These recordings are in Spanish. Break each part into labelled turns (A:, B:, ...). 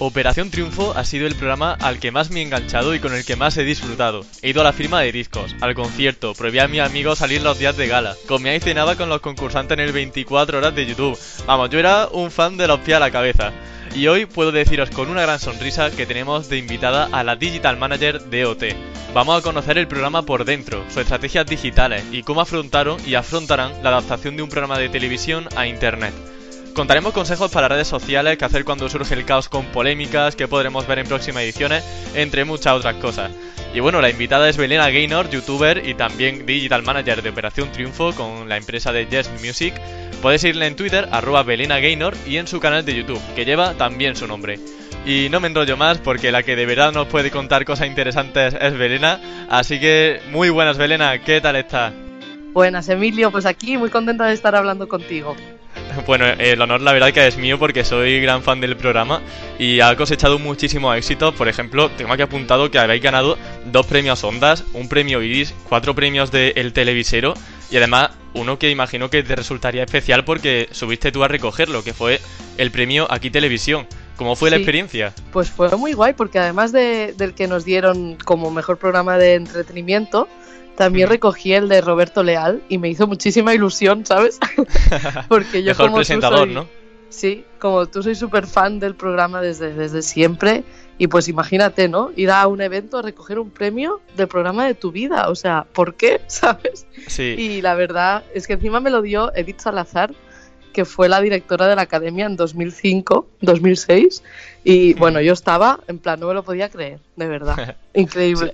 A: Operación Triunfo ha sido el programa al que más me he enganchado y con el que más he disfrutado. He ido a la firma de discos, al concierto, prohibí a mi amigo salir los días de gala, comía y cenaba con los concursantes en el 24 horas de YouTube. Vamos, yo era un fan de los pies a la cabeza. Y hoy puedo deciros con una gran sonrisa que tenemos de invitada a la Digital Manager de OT. Vamos a conocer el programa por dentro, sus estrategias digitales y cómo afrontaron y afrontarán la adaptación de un programa de televisión a Internet. Contaremos consejos para redes sociales, qué hacer cuando surge el caos con polémicas, que podremos ver en próximas ediciones, entre muchas otras cosas. Y bueno, la invitada es Belena Gaynor, youtuber y también digital manager de Operación Triunfo con la empresa de Yes Music. Puedes irle en Twitter, arroba Belena Gaynor, y en su canal de YouTube, que lleva también su nombre. Y no me enrollo más porque la que de verdad nos puede contar cosas interesantes es Belena. Así que muy buenas Belena, ¿qué tal estás?
B: Buenas Emilio, pues aquí muy contenta de estar hablando contigo.
A: Bueno, el honor la verdad que es mío porque soy gran fan del programa y ha cosechado muchísimos éxitos. Por ejemplo, tengo aquí apuntado que habéis ganado dos premios Ondas, un premio Iris, cuatro premios de El Televisero y además uno que imagino que te resultaría especial porque subiste tú a recogerlo, que fue el premio Aquí Televisión. ¿Cómo fue la experiencia?
B: Pues fue muy guay porque además de, del que nos dieron como mejor programa de entretenimiento, también recogí el de Roberto Leal y me hizo muchísima ilusión, ¿sabes?
A: Porque yo Mejor presentador, ¿no?
B: Sí, como tú soy súper fan del programa desde, desde siempre y pues imagínate, ¿no? Ir a un evento a recoger un premio del programa de tu vida, o sea, ¿por qué? ¿Sabes?
A: Sí.
B: Y la verdad es que encima me lo dio Edith Salazar, que fue la directora de la academia en 2005, 2006. Y bueno, yo estaba, en plan, no me lo podía creer, de verdad. Increíble.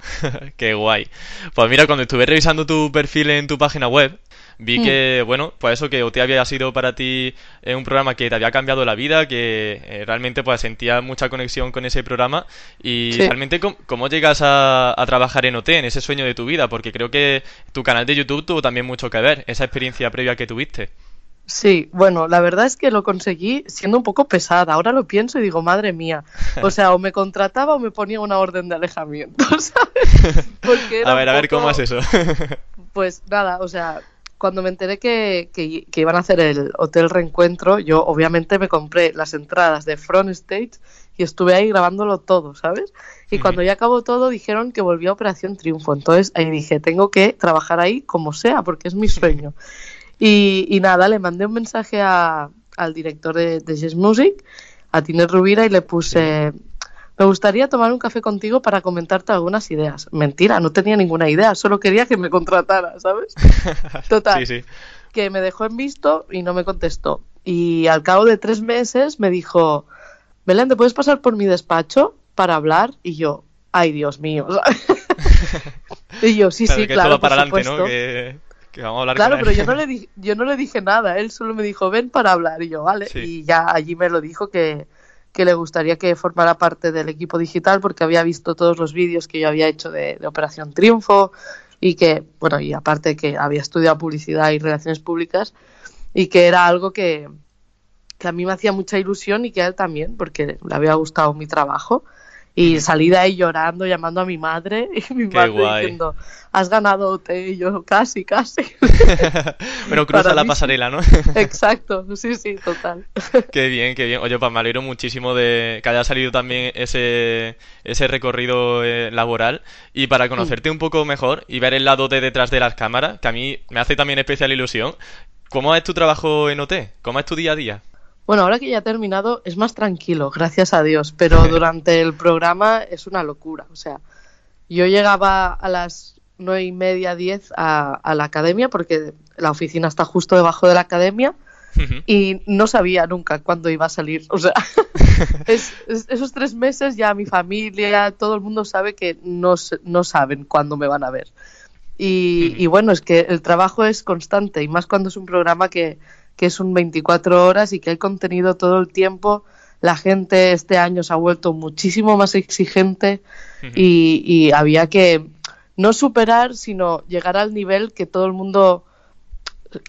A: Qué guay. Pues mira, cuando estuve revisando tu perfil en tu página web, vi mm. que, bueno, pues eso que OT había sido para ti eh, un programa que te había cambiado la vida, que eh, realmente pues sentía mucha conexión con ese programa y realmente ¿cómo, llegas a, a, trabajar en OT, en ese sueño de tu vida, porque creo que tu canal de YouTube tuvo también mucho que ver, esa experiencia previa que tuviste.
B: Sí, bueno, la verdad es que lo conseguí siendo un poco pesada. Ahora lo pienso y digo, madre mía. O sea, o me contrataba o me ponía una orden de alejamiento, ¿sabes?
A: a ver, a ver, ¿cómo es eso?
B: pues nada, o sea, cuando me enteré que, que, iban a hacer el Hotel Reencuentro, yo obviamente me compré las entradas de Front Stage y estuve ahí grabándolo todo, ¿sabes? Y cuando ya acabó todo dijeron que volvía a Operación Triunfo. Entonces ahí dije, tengo que trabajar ahí como sea, porque es mi sueño. Y, nada, le mandé un mensaje al director de, de Music, a Tiner Rubira, y le puse, me gustaría tomar un café contigo para comentarte algunas ideas. Mentira, no tenía ninguna idea, solo quería que me contratara, ¿sabes? Total. Que me dejó en visto y no me contestó. Y al cabo de tres meses me dijo, Belén, ¿te puedes pasar por mi despacho para hablar? Y yo, ay, Dios mío. y yo, sí, sí, claro.
A: para adelante, ¿no?
B: Claro, pero yo no, le dije, yo no le dije nada, él solo me dijo, ven para hablar, y yo, vale, y ya allí me lo dijo que, le gustaría que formara parte del equipo digital porque había visto todos los vídeos que yo había hecho de, Operación Triunfo y que, bueno, y aparte que había estudiado publicidad y relaciones públicas y que era algo que, que a mí me hacía mucha ilusión y que a él también, porque le había gustado mi trabajo. Y salí de ahí llorando, llamando a mi madre y mi madre diciendo, has ganado OT y yo casi, casi.
A: Pero cruza la pasarela, ¿no?
B: Exacto, sí, sí, total.
A: Qué bien, qué bien. Oye, pues me alegro muchísimo de que haya salido también ese, ese recorrido eh, laboral. Y para conocerte un poco mejor y ver el lado de detrás de las cámaras, que a mí me hace también especial ilusión, ¿cómo es tu trabajo en OT? ¿Cómo es tu día a día?
B: Bueno, ahora que ya ha terminado es más tranquilo, gracias a Dios, pero durante el programa es una locura. O sea, yo llegaba a las nueve y media, diez a, la academia, porque la oficina está justo debajo de la academia, y no sabía nunca cuándo iba a salir. O sea, esos tres meses ya mi familia, todo el mundo sabe que no, no saben cuándo me van a ver. Y, y bueno, es que el trabajo es constante, y más cuando es un programa que que es un 24 horas y que hay contenido todo el tiempo. La gente este año se ha vuelto muchísimo más exigente y, había que no superar, sino llegar al nivel que todo el mundo,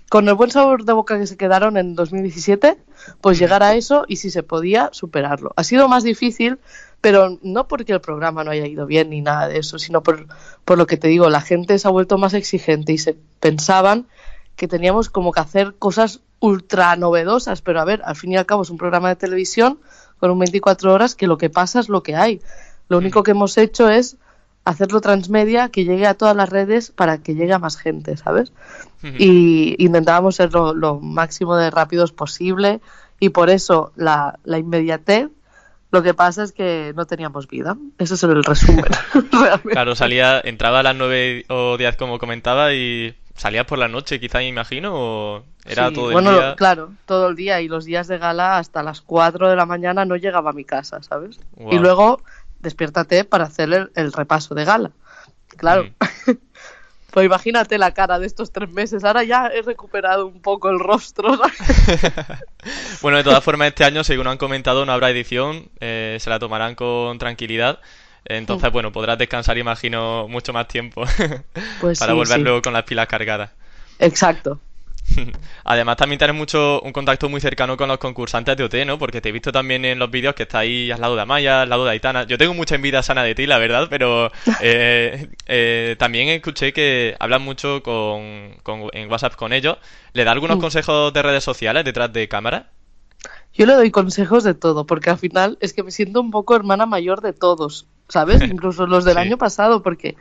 B: con el buen sabor de boca que se quedaron en 2017, pues llegar a eso y si se podía, superarlo. Ha sido más difícil, pero no porque el programa no haya ido bien ni nada de eso, sino por, por lo que te digo, la gente se ha vuelto más exigente y se pensaban que teníamos como que hacer cosas ultra novedosas, pero a ver, al fin y al cabo es un programa de televisión con un 24 horas que lo que pasa es lo que hay. Lo único que hemos hecho es hacerlo transmedia, que llegue a todas las redes para que llegue a más gente, ¿sabes? Y intentábamos ser lo, máximo de rápidos posible y por eso la, la inmediatez lo que pasa es que no teníamos vida. Ese es el resumen.
A: claro, salía, entraba a las 9 o 10 como comentaba y salía por la noche, quizá me imagino, o era todo el
B: bueno,
A: día.
B: claro, todo el día y los días de gala hasta las 4 de la mañana no llegaba a mi casa, ¿sabes? Y luego despiértate para hacer el, repaso de gala. Claro. Mm. pues imagínate la cara de estos tres meses. Ahora ya he recuperado un poco el rostro.
A: bueno, de todas formas, este año, según han comentado, no habrá edición. Eh, se la tomarán con tranquilidad. Entonces, bueno, podrás descansar, imagino, mucho más tiempo pues para volver luego con las pilas cargadas.
B: Exacto.
A: Además, también tienes mucho un contacto muy cercano con los concursantes de OT, ¿no? Porque te he visto también en los vídeos que está ahí al lado de Amaya, al lado de Aitana. Yo tengo mucha envidia sana de ti, la verdad, pero eh, eh, también escuché que hablas mucho con, en WhatsApp con ellos. ¿Le da algunos consejos de redes sociales detrás de cámara?
B: Yo le doy consejos de todo, porque al final es que me siento un poco hermana mayor de todos, ¿sabes? Incluso los del año pasado, porque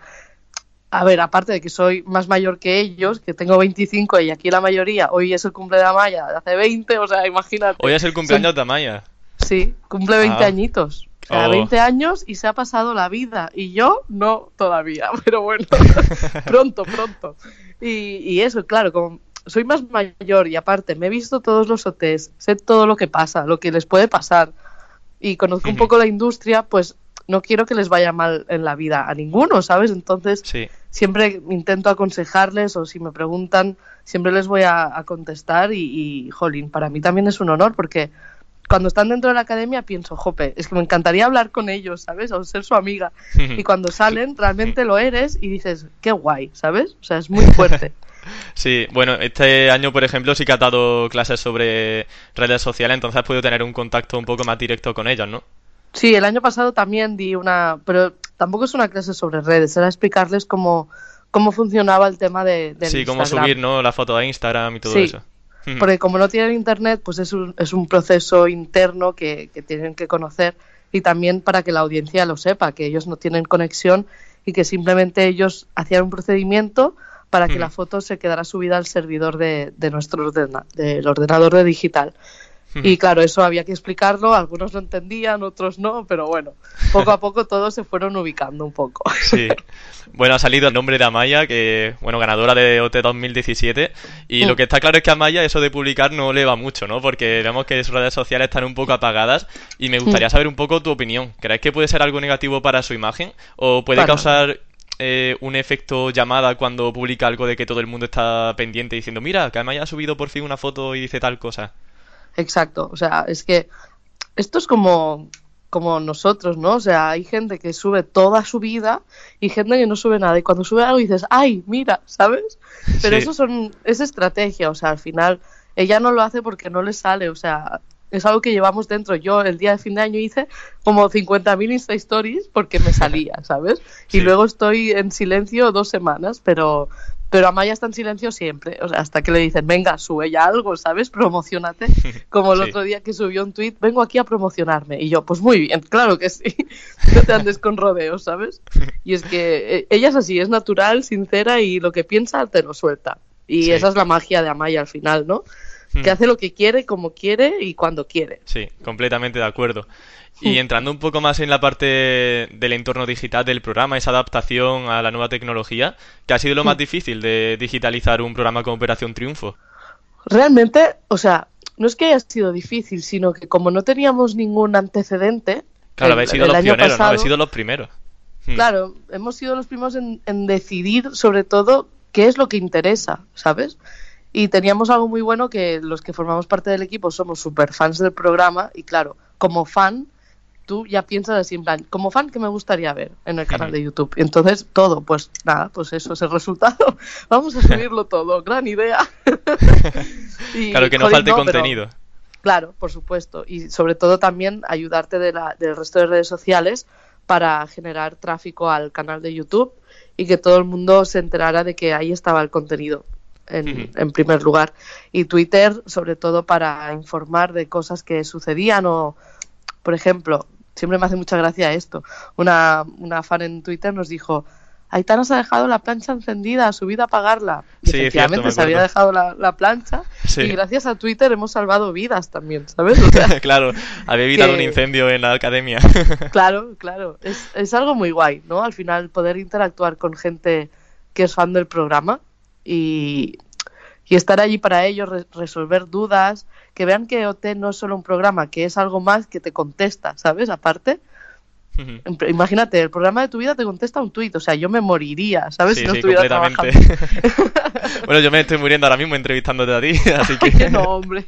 B: a ver, aparte de que soy más mayor que ellos, que tengo 25 y aquí la mayoría, hoy es el cumple de Amaya hace 20, o sea, imagínate.
A: Hoy es el cumpleaños de Amaya.
B: Sí, cumple 20 ah. añitos. O sea, 20 años y se ha pasado la vida. Y yo no todavía, pero bueno, pronto, pronto. Y, y, eso, claro, como soy más mayor y aparte me he visto todos los OTs, sé todo lo que pasa, lo que les puede pasar y conozco un poco la industria, pues no quiero que les vaya mal en la vida a ninguno, ¿sabes? Entonces, sí siempre intento aconsejarles o si me preguntan, siempre les voy a, contestar y, y, jolín, para mí también es un honor porque cuando están dentro de la academia pienso, jope, es que me encantaría hablar con ellos, ¿sabes? O ser su amiga. Y cuando salen, realmente lo eres y dices, qué guay, ¿sabes? O sea, es muy fuerte.
A: Sí, bueno, este año, por ejemplo, sí que ha dado clases sobre redes sociales, entonces has podido tener un contacto un poco más directo con ellos, ¿no?
B: Sí, el año pasado también di una, pero tampoco es una clase sobre redes, era explicarles cómo, cómo funcionaba el tema de,
A: Sí, cómo subir, ¿no? La foto a Instagram y todo eso.
B: Porque como no tienen internet, pues es un, es un proceso interno que, que tienen que conocer y también para que la audiencia lo sepa, que ellos no tienen conexión y que simplemente ellos hacían un procedimiento para que la foto se quedara subida al servidor de, de nuestro del ordenador de digital. Y claro, eso había que explicarlo, algunos lo entendían, otros no, pero bueno, poco a poco todos se fueron ubicando un poco.
A: Sí. Bueno, ha salido el nombre de Amaya, que, bueno, ganadora de OT 2017, y lo mm. que está claro es que a Amaya eso de publicar no le va mucho, ¿no? Porque vemos que sus redes sociales están un poco apagadas, y me gustaría mm. saber un poco tu opinión. ¿Crees que puede ser algo negativo para su imagen? ¿O puede causar eh, un efecto llamada cuando publica algo de que todo el mundo está pendiente diciendo, mira, que Amaya ha subido por fin una foto y dice tal cosa?
B: Exacto, o sea, es que esto es como, como nosotros, ¿no? O sea, hay gente que sube toda su vida y gente que no sube nada. Y cuando sube algo dices, ¡ay, mira! ¿Sabes? Pero eso son, es estrategia, o sea, al final ella no lo hace porque no le sale, o sea, es algo que llevamos dentro. Yo el día de fin de año hice como 50.000 Insta Stories porque me salía, ¿sabes? Y luego estoy en silencio dos semanas, pero, pero Amaya está en silencio siempre, o sea, hasta que le dicen, venga, sube ya algo, ¿sabes? Promocionate. Como el otro día que subió un tweet, vengo aquí a promocionarme. Y yo, pues muy bien, claro que sí. no te andes con rodeos, ¿sabes? Y es que eh, ella es así, es natural, sincera y lo que piensa te lo suelta. Y esa es la magia de Amaya al final, ¿no? Que hace lo que quiere, como quiere y cuando quiere.
A: Sí, completamente de acuerdo. Y entrando un poco más en la parte del entorno digital del programa, esa adaptación a la nueva tecnología, ¿qué ha sido lo más difícil de digitalizar un programa como Operación Triunfo?
B: Realmente, o sea, no es que haya sido difícil, sino que como no teníamos ningún antecedente.
A: Claro, habéis sido los pioneros, ¿no? Habéis sido los primeros.
B: Hmm. Claro, hemos sido los primeros en, en decidir, sobre todo, qué es lo que interesa, ¿sabes? Y teníamos algo muy bueno que los que formamos parte del equipo somos super fans del programa y claro, como fan tú ya piensas así en plan, como fan, ¿qué me gustaría ver en el canal de YouTube? Y entonces todo, pues nada, pues eso es el resultado. Vamos a subirlo todo, gran idea.
A: claro, que no falte contenido.
B: claro, por supuesto. Y sobre todo también ayudarte de la, del resto de redes sociales para generar tráfico al canal de YouTube y que todo el mundo se enterara de que ahí estaba el contenido. En, en, primer lugar. Y Twitter, sobre todo para informar de cosas que sucedían o, por ejemplo, siempre me hace mucha gracia esto. Una, una fan en Twitter nos dijo, Aitana se ha dejado la plancha encendida, ha subido a apagarla. Y sí, efectivamente se había dejado la, plancha y gracias a Twitter hemos salvado vidas también, ¿sabes?
A: claro, había evitado un incendio en la academia.
B: claro, claro. Es, es algo muy guay, ¿no? Al final poder interactuar con gente que es fan del programa y, y estar allí para ellos, resolver dudas, que vean que OT no es solo un programa, que es algo más que te contesta, ¿sabes? Aparte. Imagínate, el programa de tu vida te contesta un tuit, o sea, yo me moriría, ¿sabes?
A: si no estuviera completamente. bueno, yo me estoy muriendo ahora mismo entrevistándote a ti, así que...
B: no, hombre.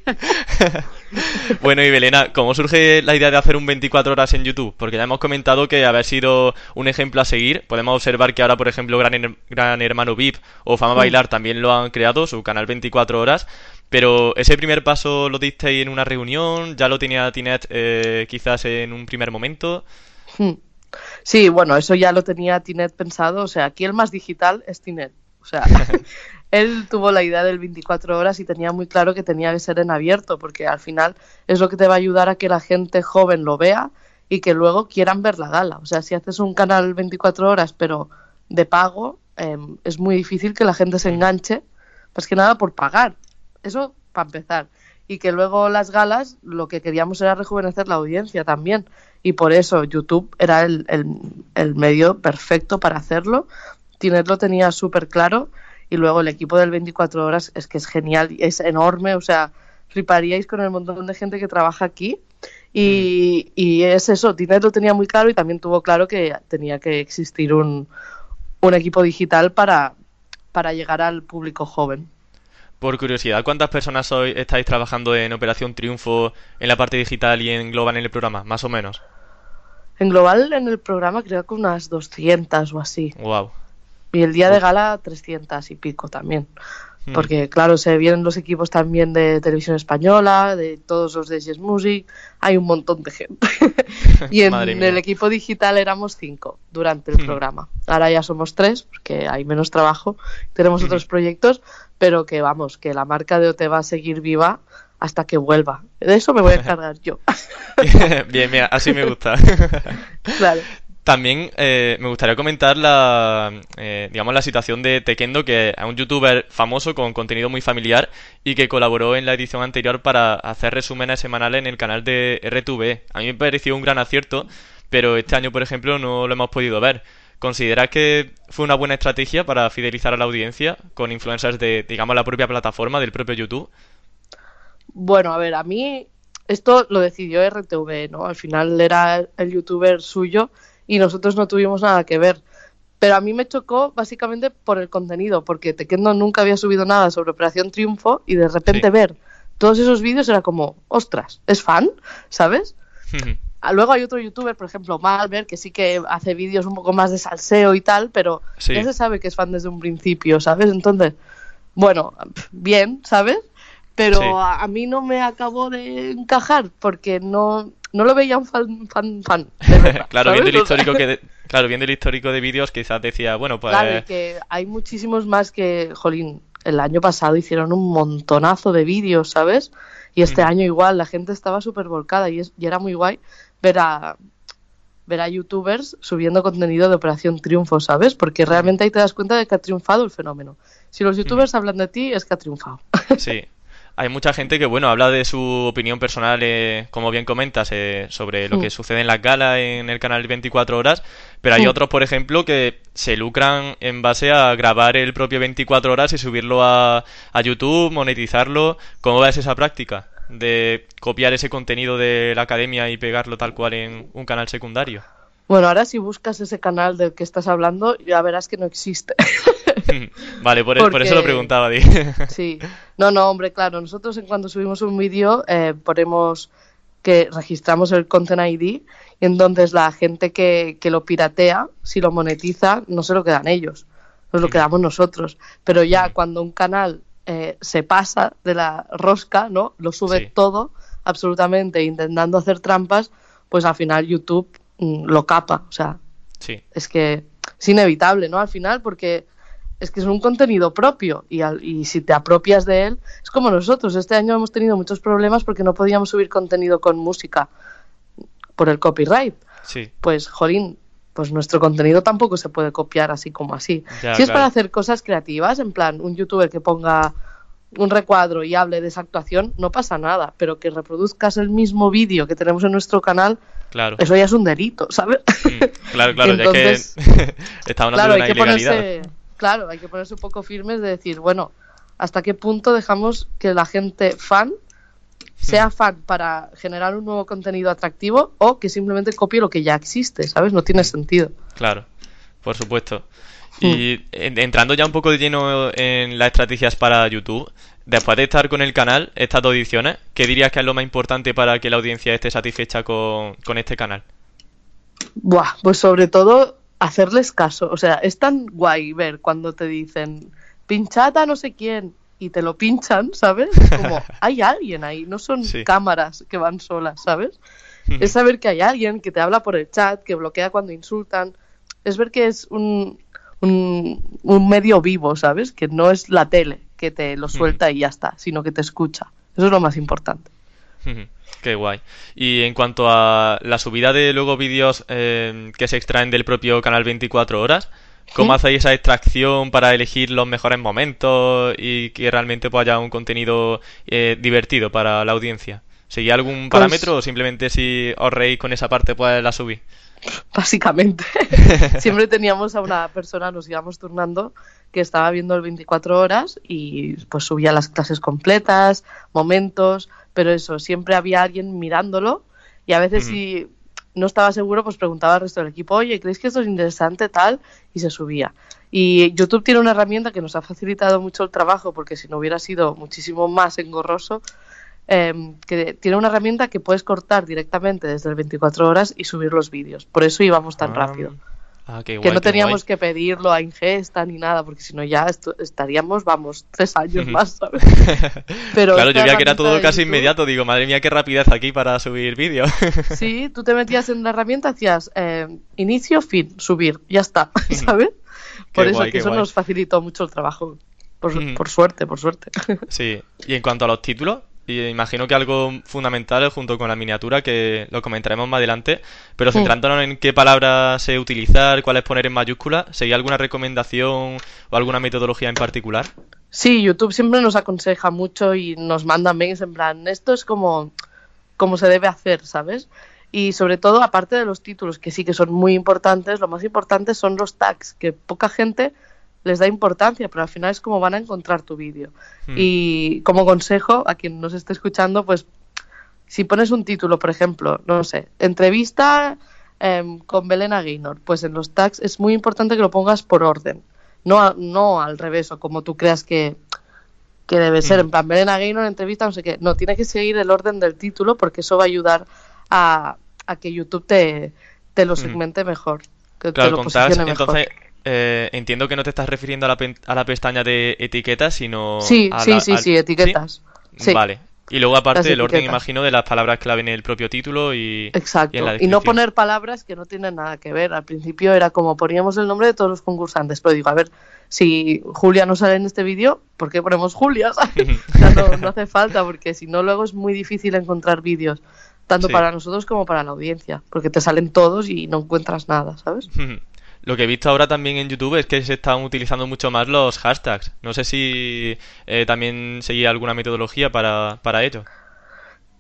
A: bueno, y Belena, ¿cómo surge la idea de hacer un 24 horas en YouTube? Porque ya hemos comentado que haber sido un ejemplo a seguir, podemos observar que ahora, por ejemplo, Gran, Gran Hermano VIP o Fama mm. Bailar también lo han creado, su canal 24 horas, pero ese primer paso lo disteis en una reunión, ya lo tenía Tinet eh, quizás en un primer momento.
B: Hmm. Sí, bueno, eso ya lo tenía Tinet pensado. O sea, aquí el más digital es Tinet. O sea, él tuvo la idea del 24 horas y tenía muy claro que tenía que ser en abierto, porque al final es lo que te va a ayudar a que la gente joven lo vea y que luego quieran ver la gala. O sea, si haces un canal 24 horas pero de pago, em, es muy difícil que la gente se enganche, más que nada por pagar. Eso para empezar. Y que luego las galas lo que queríamos era rejuvenecer la audiencia también y por eso YouTube era el, el, medio perfecto para hacerlo. Tinet lo tenía súper claro y luego el equipo del 24 horas es que es genial, es enorme, o sea, fliparíais con el montón de gente que trabaja aquí. Y, y es eso, Tinet lo tenía muy claro y también tuvo claro que tenía que existir un, un equipo digital para, para llegar al público joven.
A: Por curiosidad, ¿cuántas personas hoy estáis trabajando en Operación Triunfo en la parte digital y en Global en el programa, más o menos?
B: En global en el programa creo que unas 200 o así.
A: Wow.
B: Y el día de gala 300 y pico también. Hmm. Porque claro, se vienen los equipos también de televisión española, de todos los de Yes Music, hay un montón de gente. y en el equipo digital éramos cinco durante el hmm. programa. Ahora ya somos tres, porque hay menos trabajo, tenemos hmm. otros proyectos, pero que vamos, que la marca de OT va a seguir viva hasta que vuelva. De eso me voy a encargar yo.
A: bien, mira, así me gusta.
B: claro.
A: También eh, me gustaría comentar la, eh, digamos, la situación de Tekendo, que es un youtuber famoso con contenido muy familiar y que colaboró en la edición anterior para hacer resúmenes semanales en el canal de RTV. A mí me pareció un gran acierto, pero este año, por ejemplo, no lo hemos podido ver. ¿Consideras que fue una buena estrategia para fidelizar a la audiencia con influencers de, digamos, la propia plataforma, del propio YouTube?
B: Bueno, a ver, a mí esto lo decidió RTV, ¿no? Al final era el youtuber suyo y nosotros no tuvimos nada que ver. Pero a mí me chocó básicamente por el contenido, porque Tequendo nunca había subido nada sobre Operación Triunfo y de repente ver todos esos vídeos era como, ostras, ¿es fan? ¿Sabes? Ah, luego hay otro youtuber, por ejemplo, Malver, que sí que hace vídeos un poco más de salseo y tal, pero ya se sabe que es fan desde un principio, ¿sabes? Entonces, bueno, bien, ¿sabes? Pero a, mí no me acabó de encajar porque no, no lo veía un fan fan, fan
A: claro, viendo el histórico que claro, viendo el histórico de vídeos quizás decía, bueno, pues
B: Claro, que hay muchísimos más que, jolín, el año pasado hicieron un montonazo de vídeos, ¿sabes? Y este año igual, la gente estaba súper volcada y, y era muy guay ver a, ver a youtubers subiendo contenido de Operación Triunfo, ¿sabes? Porque realmente ahí te das cuenta de que ha triunfado el fenómeno. Si los youtubers hablan de ti, es que ha triunfado.
A: Sí, hay mucha gente que, bueno, habla de su opinión personal, eh, como bien comentas, eh, sobre lo que sucede en las galas en el canal 24 horas, pero hay otros, por ejemplo, que se lucran en base a grabar el propio 24 horas y subirlo a, a YouTube, monetizarlo. ¿Cómo ves esa práctica de copiar ese contenido de la academia y pegarlo tal cual en un canal secundario?
B: Bueno, ahora si buscas ese canal del que estás hablando, ya verás que no existe.
A: vale, por, eso lo preguntaba.
B: sí, no, no, hombre, claro, nosotros en cuando subimos un vídeo eh, ponemos que registramos el Content ID y entonces la gente que, que lo piratea, si lo monetiza, no se lo quedan ellos, nos lo quedamos nosotros. Pero ya cuando un canal eh, se pasa de la rosca, ¿no? Lo sube
A: Sí.
B: todo, absolutamente, intentando hacer trampas, pues al final YouTube mm, lo capa. O sea,
A: Sí.
B: es que es inevitable, ¿no? Al final, porque es que es un contenido propio y, al- y si te apropias de él, es como nosotros. Este año hemos tenido muchos problemas porque no podíamos subir contenido con música por el copyright.
A: Sí.
B: Pues, jolín, pues nuestro contenido tampoco se puede copiar así como así.
A: Ya,
B: si es
A: claro.
B: para hacer cosas creativas, en plan, un youtuber que ponga un recuadro y hable de esa actuación, no pasa nada, pero que reproduzcas el mismo vídeo que tenemos en nuestro canal,
A: Claro.
B: eso ya es un delito, ¿sabes?
A: Mm, Claro, claro,
B: Entonces-
A: ya que estamos hablando
B: claro,
A: de
B: hay
A: una
B: que
A: ilegalidad.
B: ponerse, claro, hay que ponerse un poco firmes de decir, bueno, ¿hasta qué punto dejamos que la gente fan sea fan para generar un nuevo contenido atractivo o que simplemente copie lo que ya existe, ¿sabes? No tiene sentido.
A: Claro, por supuesto.
B: Hmm.
A: Y en- entrando ya un poco de lleno en las estrategias para YouTube, después de estar con el canal, estas dos ediciones, ¿qué dirías que es lo más importante para que la audiencia esté satisfecha con, con este canal?
B: Buah, pues sobre todo hacerles caso. O sea, es tan guay ver cuando te dicen pinchad a no sé quién y te lo pinchan, ¿sabes? Es como hay alguien ahí, no son
A: Sí.
B: cámaras que van solas, ¿sabes? es saber que hay alguien que te habla por el chat, que bloquea cuando insultan. Es ver que es un, un, un medio vivo, ¿sabes? Que no es la tele que te lo suelta y ya está, sino que te escucha. Eso es lo más importante.
A: Qué guay. Y en cuanto a la subida de luego vídeos eh, que se extraen del propio canal 24 horas, ¿cómo
B: ¿Sí?
A: hacéis esa extracción para elegir los mejores momentos y que realmente pues, haya un contenido eh, divertido para la audiencia? ¿Seguís algún
B: Pues-
A: parámetro o simplemente si os reís con esa parte pues la subís?
B: básicamente. Siempre teníamos a una persona, nos íbamos turnando, que estaba viendo el 24 horas y pues subía las clases completas, momentos, pero eso, siempre había alguien mirándolo y a veces si no estaba seguro, pues preguntaba al resto del equipo, oye, ¿creéis que esto es interesante tal? Y se subía. Y YouTube tiene una herramienta que nos ha facilitado mucho el trabajo, porque si no hubiera sido muchísimo más engorroso, em, que tiene una herramienta que puedes cortar directamente desde el 24 horas y subir los vídeos. Por eso íbamos tan
A: Ah,
B: rápido.
A: Ah, qué
B: que no teníamos que pedirlo a Ingesta ni nada, porque si no ya estaríamos, vamos, tres años más, ¿sabes? Pero
A: claro, yo veía que era todo casi
B: YouTube-
A: inmediato. Digo, madre mía, qué rapidez aquí para subir vídeos.
B: Sí, tú te metías en la herramienta, hacías eh, inicio, fin, subir, ya está, ¿sabes? Por eso
A: guay,
B: que eso
A: guay.
B: nos facilitó mucho el trabajo. Por, por suerte, por suerte.
A: Sí, y en cuanto a los títulos, y imagino que algo fundamental junto con la miniatura, que lo comentaremos más adelante, pero centrándonos en qué palabras sé utilizar, cuáles poner en mayúscula, ¿seguís alguna recomendación o alguna metodología en particular?
B: Sí, YouTube siempre nos aconseja mucho y nos manda mails en plan, esto es como, como se debe hacer, ¿sabes? Y sobre todo, aparte de los títulos, que sí que son muy importantes, lo más importante son los tags, que poca gente les da importancia, pero al final es como van a encontrar tu vídeo.
A: Hmm.
B: Y como consejo, a quien nos esté escuchando, pues si pones un título, por ejemplo, no sé, entrevista em, con Belena Gaynor, pues en los tags es muy importante que lo pongas por orden, no, a- no al revés o como tú creas que, que debe ser,
A: Mm.
B: en plan Belena Gaynor, entrevista, no sé qué, no, tiene que seguir el orden del título porque eso va a ayudar a, a que YouTube te, te lo
A: Mm.
B: segmente mejor, que te lo posicione mejor.
A: entonces eh, entiendo que no te estás refiriendo a la, a la pestaña de etiquetas, sino
B: Sí,
A: a
B: sí,
A: la-
B: sí,
A: al-
B: sí, etiquetas. Sí.
A: Vale. Y luego aparte el orden, imagino, de las palabras clave en el propio título y,
B: Exacto.
A: y en la
B: Y no poner palabras que no tienen nada que ver. Al principio era como poníamos el nombre de todos los concursantes, pero digo, a ver, si Julia no sale en este vídeo, ¿por qué ponemos Julia? ¿sabes? O sea, no, no hace falta, porque si no, luego es muy difícil encontrar vídeos, tanto
A: Sí.
B: para nosotros como para la audiencia, porque te salen todos y no encuentras nada, ¿sabes?
A: Lo que he visto ahora también en YouTube es que se están utilizando mucho más los hashtags. No sé si eh, también seguía alguna metodología para, para ello.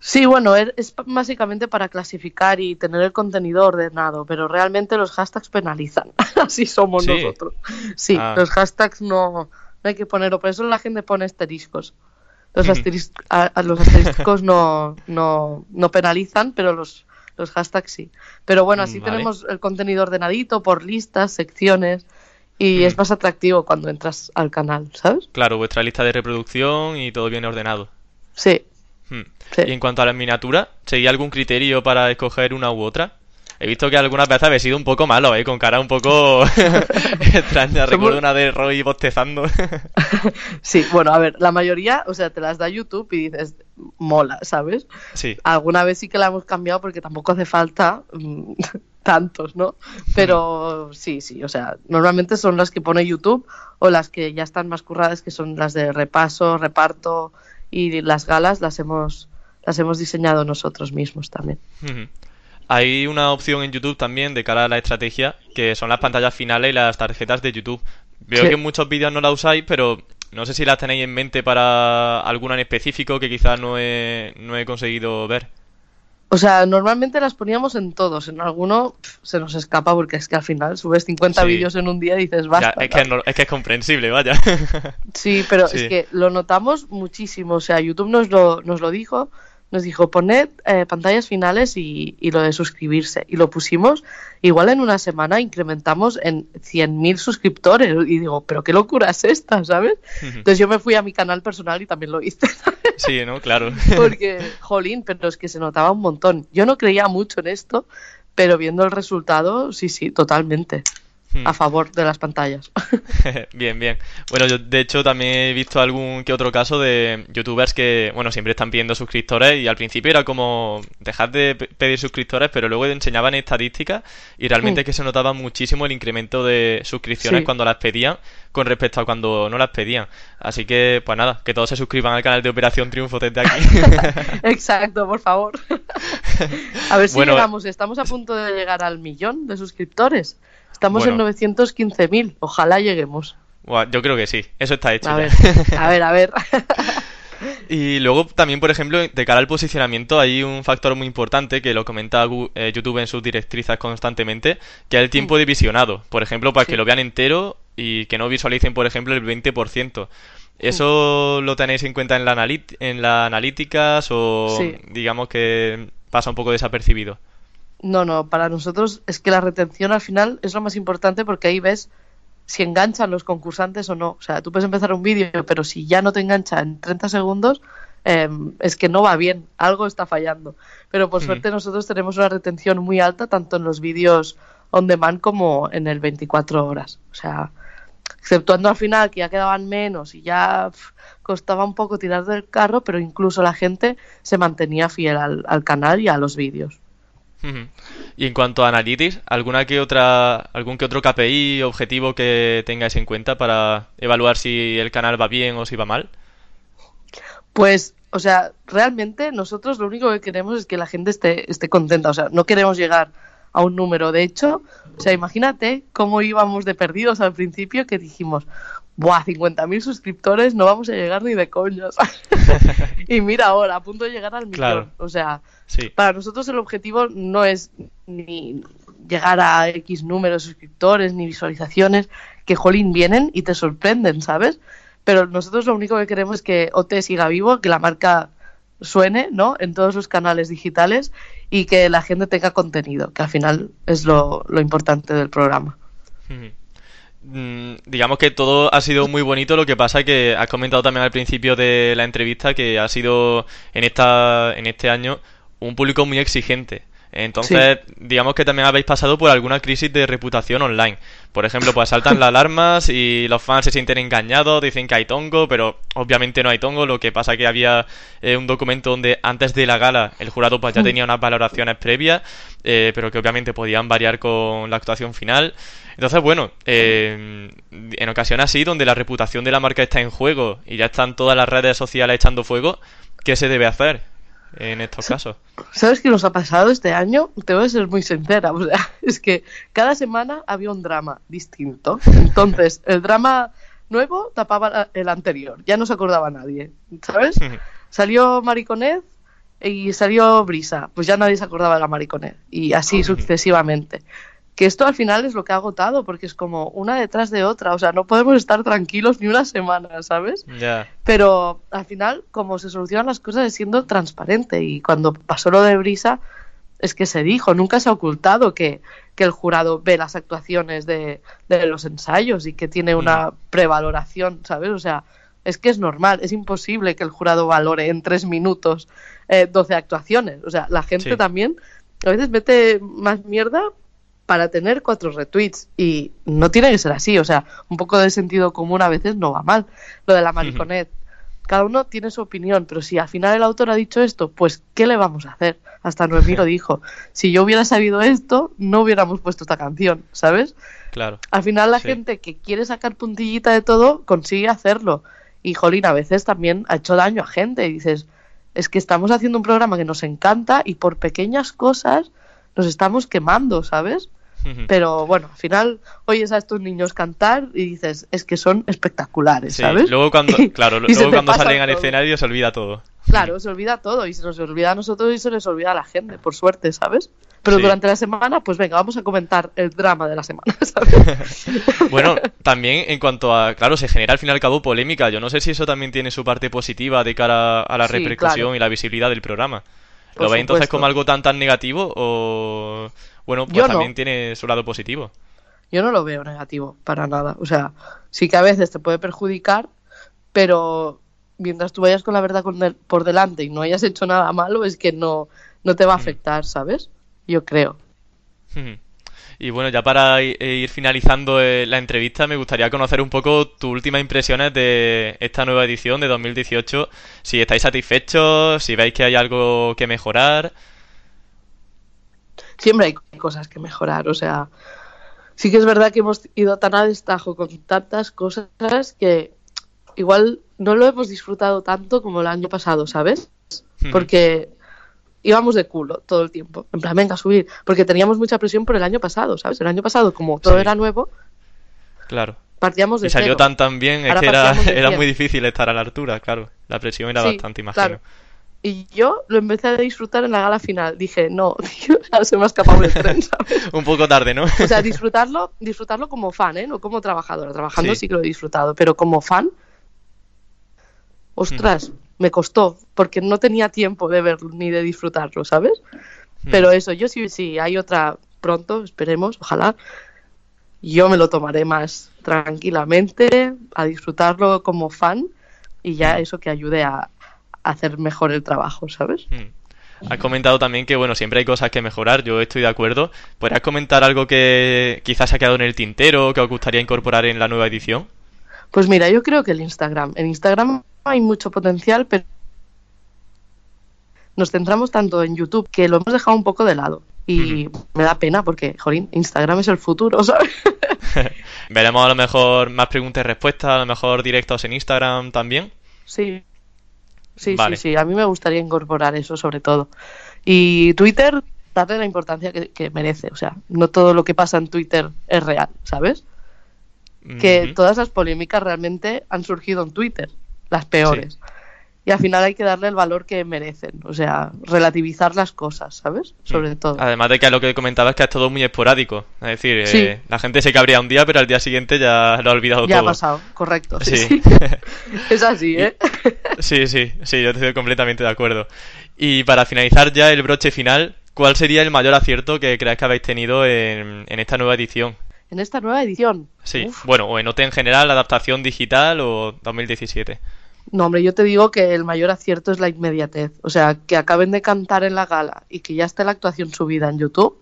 B: Sí, bueno, es básicamente para clasificar y tener el contenido ordenado, pero realmente los hashtags penalizan. Así somos
A: Sí.
B: nosotros. Sí,
A: Ah.
B: los hashtags no, no hay que ponerlo, por eso la gente pone asteriscos. Los, asteris- a- a los asteriscos no, no, no penalizan, pero los, los hashtags sí. Pero bueno, así
A: Vale.
B: tenemos el contenido ordenadito por listas, secciones, y
A: Mm.
B: es más atractivo cuando entras al canal, ¿sabes?
A: Claro, vuestra lista de reproducción y todo bien ordenado.
B: Sí.
A: Hmm.
B: Sí.
A: Y en cuanto a las miniaturas, ¿seguía algún criterio para escoger una u otra? He visto que algunas veces habéis sido un poco malo, ¿eh? Con cara un poco extraña. Recuerdo una de Roy bostezando.
B: Sí, bueno, a ver, la mayoría, o sea, te las da YouTube y dices, mola, ¿sabes?
A: sí.
B: Alguna vez sí que la hemos cambiado porque tampoco hace falta mm, tantos, ¿no? Pero sí, sí, o sea, normalmente son las que pone YouTube o las que ya están más curradas, que son las de repaso, reparto y las galas las hemos las hemos diseñado nosotros mismos también.
A: Ujú. Hay una opción en YouTube también de cara a la estrategia, que son las pantallas finales y las tarjetas de YouTube. Veo
B: Sí.
A: que en muchos vídeos no la usáis, pero no sé si las tenéis en mente para alguna en específico que quizás no he, no he conseguido ver.
B: O sea, normalmente las poníamos en todos, en alguno se nos escapa porque es que al final subes 50
A: Sí.
B: vídeos en un día y dices,
A: Ya,
B: basta.
A: es, que es, no- es que es comprensible, vaya.
B: Sí, pero
A: Sí.
B: es que lo notamos muchísimo. O sea, YouTube nos lo, nos lo dijo, nos dijo, poned eh, pantallas finales y, y lo de suscribirse. Y lo pusimos, igual en una semana incrementamos en 100.000 suscriptores. Y digo, pero qué locura es esta, ¿sabes? Entonces yo me fui a mi canal personal y también lo hice.
A: sí, ¿no? Claro.
B: Porque, jolín, pero es que se notaba un montón. Yo no creía mucho en esto, pero viendo el resultado, sí, sí, totalmente.
A: Hmm.
B: A favor de las pantallas.
A: Bien, bien. Bueno, yo de hecho también he visto algún que otro caso de youtubers que, bueno, siempre están pidiendo suscriptores y al principio era como dejar de pe- pedir suscriptores, pero luego enseñaban estadísticas y realmente
B: Mm.
A: es que se notaba muchísimo el incremento de suscripciones
B: Sí.
A: cuando las pedían con respecto a cuando no las pedían. Así que, pues nada, que todos se suscriban al canal de Operación Triunfo desde aquí.
B: Exacto, por favor. A ver si
A: Bueno,
B: llegamos. Estamos a punto de llegar al millón de suscriptores. Estamos
A: Bueno.
B: en 915.000. Ojalá lleguemos.
A: Yo creo que sí, eso está hecho
B: A
A: ya.
B: ver, a ver, a ver.
A: Y luego también, por ejemplo, de cara al posicionamiento hay un factor muy importante que lo comenta eh, YouTube en sus directrices constantemente, que es el tiempo de visionado. Por ejemplo, para que lo vean entero y que no visualicen, por ejemplo, el 20%. ¿Eso lo tenéis en cuenta en la, en las analíticas o
B: Sí.
A: digamos que pasa un poco desapercibido?
B: No, no, para nosotros es que la retención al final es lo más importante porque ahí ves si enganchan los concursantes o no. O sea, tú puedes empezar un vídeo, pero si ya no te engancha en 30 segundos, eh, es que no va bien, algo está fallando. Pero por suerte nosotros tenemos una retención muy alta, tanto en los vídeos on demand como en el 24 horas. O sea, exceptuando al final que ya quedaban menos y ya costaba un poco tirar del carro, pero incluso la gente se mantenía fiel al, al canal y a los vídeos.
A: Y en cuanto a Analytics, ¿alguna que otra, algún que otro KPI objetivo que tengáis en cuenta para evaluar si el canal va bien o si va mal?
B: Pues, o sea, realmente nosotros lo único que queremos es que la gente esté, esté contenta. O sea, no queremos llegar a un número. De hecho, o sea, imagínate cómo íbamos de perdidos al principio que dijimos, ¡buah! 50.000 suscriptores, no vamos a llegar ni de coñas. y mira ahora, a punto de llegar al millón.
A: Claro.
B: O sea,
A: Sí.
B: para nosotros el objetivo no es ni llegar a X número de suscriptores ni visualizaciones que jolín vienen y te sorprenden, ¿sabes? Pero nosotros lo único que queremos es que OT siga vivo, que la marca suene, ¿no? En todos los canales digitales y que la gente tenga contenido, que al final es lo, lo importante del programa.
A: Digamos que todo ha sido muy bonito, lo que pasa que has comentado también al principio de la entrevista que ha sido en esta en este año un público muy exigente. Entonces, digamos que también habéis pasado por alguna crisis de reputación online. Por ejemplo, pues saltan las alarmas y los fans se sienten engañados, dicen que hay tongo, pero obviamente no hay tongo. Lo que pasa que había eh, un documento donde antes de la gala el jurado pues ya
B: Mm.
A: tenía unas valoraciones previas, eh, pero que obviamente podían variar con la actuación final. Entonces, bueno, eh, en ocasiones así, donde la reputación de la marca está en juego y ya están todas las redes sociales echando fuego, ¿qué se debe hacer en estos casos?
B: ¿Sabes qué nos ha pasado este año? Te voy a ser muy sincera. O sea, es que cada semana había un drama distinto. Entonces, el drama nuevo tapaba el anterior. Ya no se acordaba nadie. ¿Sabes? Salió Mariconet y salió Brisa. Pues ya nadie se acordaba de la Mariconet. Y así sucesivamente. Que esto al final es lo que ha agotado, porque es como una detrás de otra. O sea, no podemos estar tranquilos ni una semana, ¿sabes? Pero al final, como se solucionan las cosas es siendo transparente. Y cuando pasó lo de Brisa, es que se dijo, nunca se ha ocultado que, que el jurado ve las actuaciones de, de los ensayos y que tiene una prevaloración, ¿sabes? O sea, es que es normal, es imposible que el jurado valore en tres minutos eh, 12 actuaciones. O sea, la gente
A: Sí.
B: también a veces mete más mierda para tener cuatro retweets y no tiene que ser así. O sea, un poco de sentido común a veces no va mal. Lo de la mariconet. Cada uno tiene su opinión, pero si al final el autor ha dicho esto, pues ¿qué le vamos a hacer? Hasta Noemí lo dijo. Si yo hubiera sabido esto, no hubiéramos puesto esta canción, ¿sabes?
A: Claro.
B: Al final la
A: Sí.
B: gente que quiere sacar puntillita de todo consigue hacerlo. Y Jolín a veces también ha hecho daño a gente. Y dices, es que estamos haciendo un programa que nos encanta y por pequeñas cosas nos estamos quemando, ¿sabes? Pero bueno, al final oyes a estos niños cantar y dices, es que son espectaculares,
A: Sí,
B: ¿sabes?
A: luego cuando, claro, luego cuando salen al escenario se olvida todo.
B: Claro, se olvida todo y se nos olvida a nosotros y se les olvida a la gente, por suerte, ¿sabes? Pero
A: Sí.
B: durante la semana, pues venga, vamos a comentar el drama de la semana, ¿sabes?
A: Bueno, también en cuanto a, claro, se genera al fin y al cabo polémica. Yo no sé si eso también tiene su parte positiva de cara a la
B: Sí,
A: repercusión
B: claro.
A: y la visibilidad del programa.
B: Por
A: ¿Lo veis entonces como algo tan tan negativo o bueno, pues
B: Yo no.
A: también tiene su lado positivo?
B: Yo no lo veo negativo, para nada. O sea, sí que a veces te puede perjudicar, pero mientras tú vayas con la verdad por delante y no hayas hecho nada malo, es que no, no te va a afectar, ¿sabes? Yo creo.
A: Y bueno, ya para e ir finalizando eh, la entrevista, me gustaría conocer un poco tus últimas impresiones de esta nueva edición de 2018. Si estáis satisfechos, si veis que hay algo que mejorar.
B: Siempre hay cosas que mejorar, o sea, sí que es verdad que hemos ido tan a destajo con tantas cosas que igual no lo hemos disfrutado tanto como el año pasado, ¿sabes?
A: Ujú.
B: Porque íbamos de culo todo el tiempo. En plan, venga, a subir. Porque teníamos mucha presión por el año pasado, ¿sabes? El año pasado, como todo
A: Sí.
B: era nuevo,
A: Claro.
B: partíamos de
A: Y salió
B: cero.
A: tan tan bien, es
B: Ahora
A: que era, era muy difícil estar a la altura, claro. La presión era
B: Sí,
A: bastante, imagino.
B: claro. Y yo lo empecé a disfrutar en la gala final. Dije, no, tío, se me ha escapado el tren, ¿sabes?
A: Un poco tarde, ¿no?
B: O sea, disfrutarlo, disfrutarlo como fan, ¿eh? No como trabajadora. Trabajando
A: Sí.
B: sí, que lo he disfrutado, pero como fan, ostras, me costó, porque no tenía tiempo de verlo ni de disfrutarlo, ¿sabes? Pero eso, yo sí, sí, hay otra pronto, esperemos, ojalá. Yo me lo tomaré más tranquilamente, a disfrutarlo como fan y ya eso que ayude a hacer mejor el trabajo, ¿sabes?
A: Mm. Has comentado también que, bueno, siempre hay cosas que mejorar, yo estoy de acuerdo. ¿Podrías comentar algo que quizás se ha quedado en el tintero, que os gustaría incorporar en la nueva edición?
B: Pues mira, yo creo que el Instagram. En Instagram hay mucho potencial, pero nos centramos tanto en YouTube que lo hemos dejado un poco de lado. Y me da pena porque, jolín, Instagram es el futuro, ¿sabes?
A: Veremos a lo mejor más preguntas y respuestas, a lo mejor directos en Instagram también.
B: Sí. Sí,
A: Vale.
B: sí, sí. A mí me gustaría incorporar eso sobre todo. Y Twitter, darle la importancia que, que merece. O sea, no todo lo que pasa en Twitter es real, ¿sabes? Que todas las polémicas realmente han surgido en Twitter, las peores. Y al final hay que darle el valor que merecen. O sea, relativizar las cosas, ¿sabes? Sobre todo.
A: Además de que lo que comentabas es que es todo muy esporádico. Es decir, eh, la gente se cabrea un día, pero al día siguiente ya lo ha olvidado
B: Ya ha
A: todo.
B: pasado, correcto. Sí,
A: Sí.
B: sí. es así, ¿eh?
A: Sí, sí, sí, yo estoy completamente de acuerdo. Y para finalizar ya el broche final, ¿cuál sería el mayor acierto que creáis que habéis tenido en, en esta nueva edición?
B: en esta nueva edición.
A: Sí,
B: Uf.
A: bueno, o en OT en general, adaptación digital o 2017.
B: No, hombre, yo te digo que el mayor acierto es la inmediatez. O sea, que acaben de cantar en la gala y que ya esté la actuación subida en YouTube,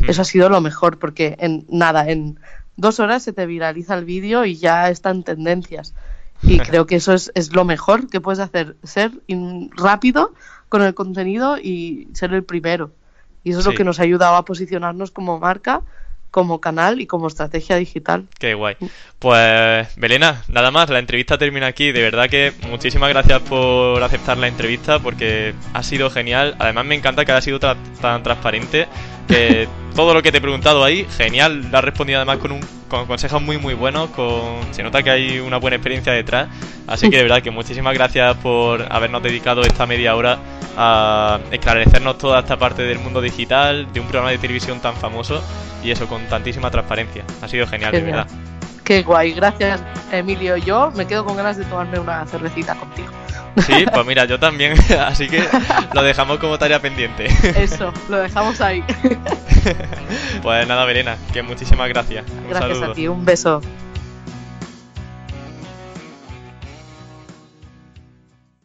A: Hmm.
B: eso ha sido lo mejor, porque en nada, en dos horas se te viraliza el vídeo y ya está en tendencias. Y creo que eso es, es lo mejor que puedes hacer, ser in- rápido con el contenido y ser el primero. Y eso es lo que nos ha ayudado a posicionarnos como marca, como canal y como estrategia digital.
A: Qué guay. Pues, Belena, nada más, la entrevista termina aquí. De verdad que muchísimas gracias por aceptar la entrevista porque ha sido genial. Además, me encanta que haya sido tan transparente. Que todo lo que te he preguntado ahí, genial. Lo has respondido además con, un, con consejos muy, muy buenos. Con, se nota que hay una buena experiencia detrás. Así que de verdad que muchísimas gracias por habernos dedicado esta media hora a esclarecernos toda esta parte del mundo digital, de un programa de televisión tan famoso y eso con tantísima transparencia. Ha sido genial, de
B: Genial.
A: verdad.
B: Qué guay, gracias Emilio. Yo me quedo con ganas de tomarme una cervecita contigo.
A: Sí, pues mira, yo también, así que lo dejamos como tarea pendiente.
B: Eso, lo dejamos ahí.
A: Pues nada, Verena, que muchísimas gracias. Un
B: Gracias
A: saludo.
B: a ti, un beso.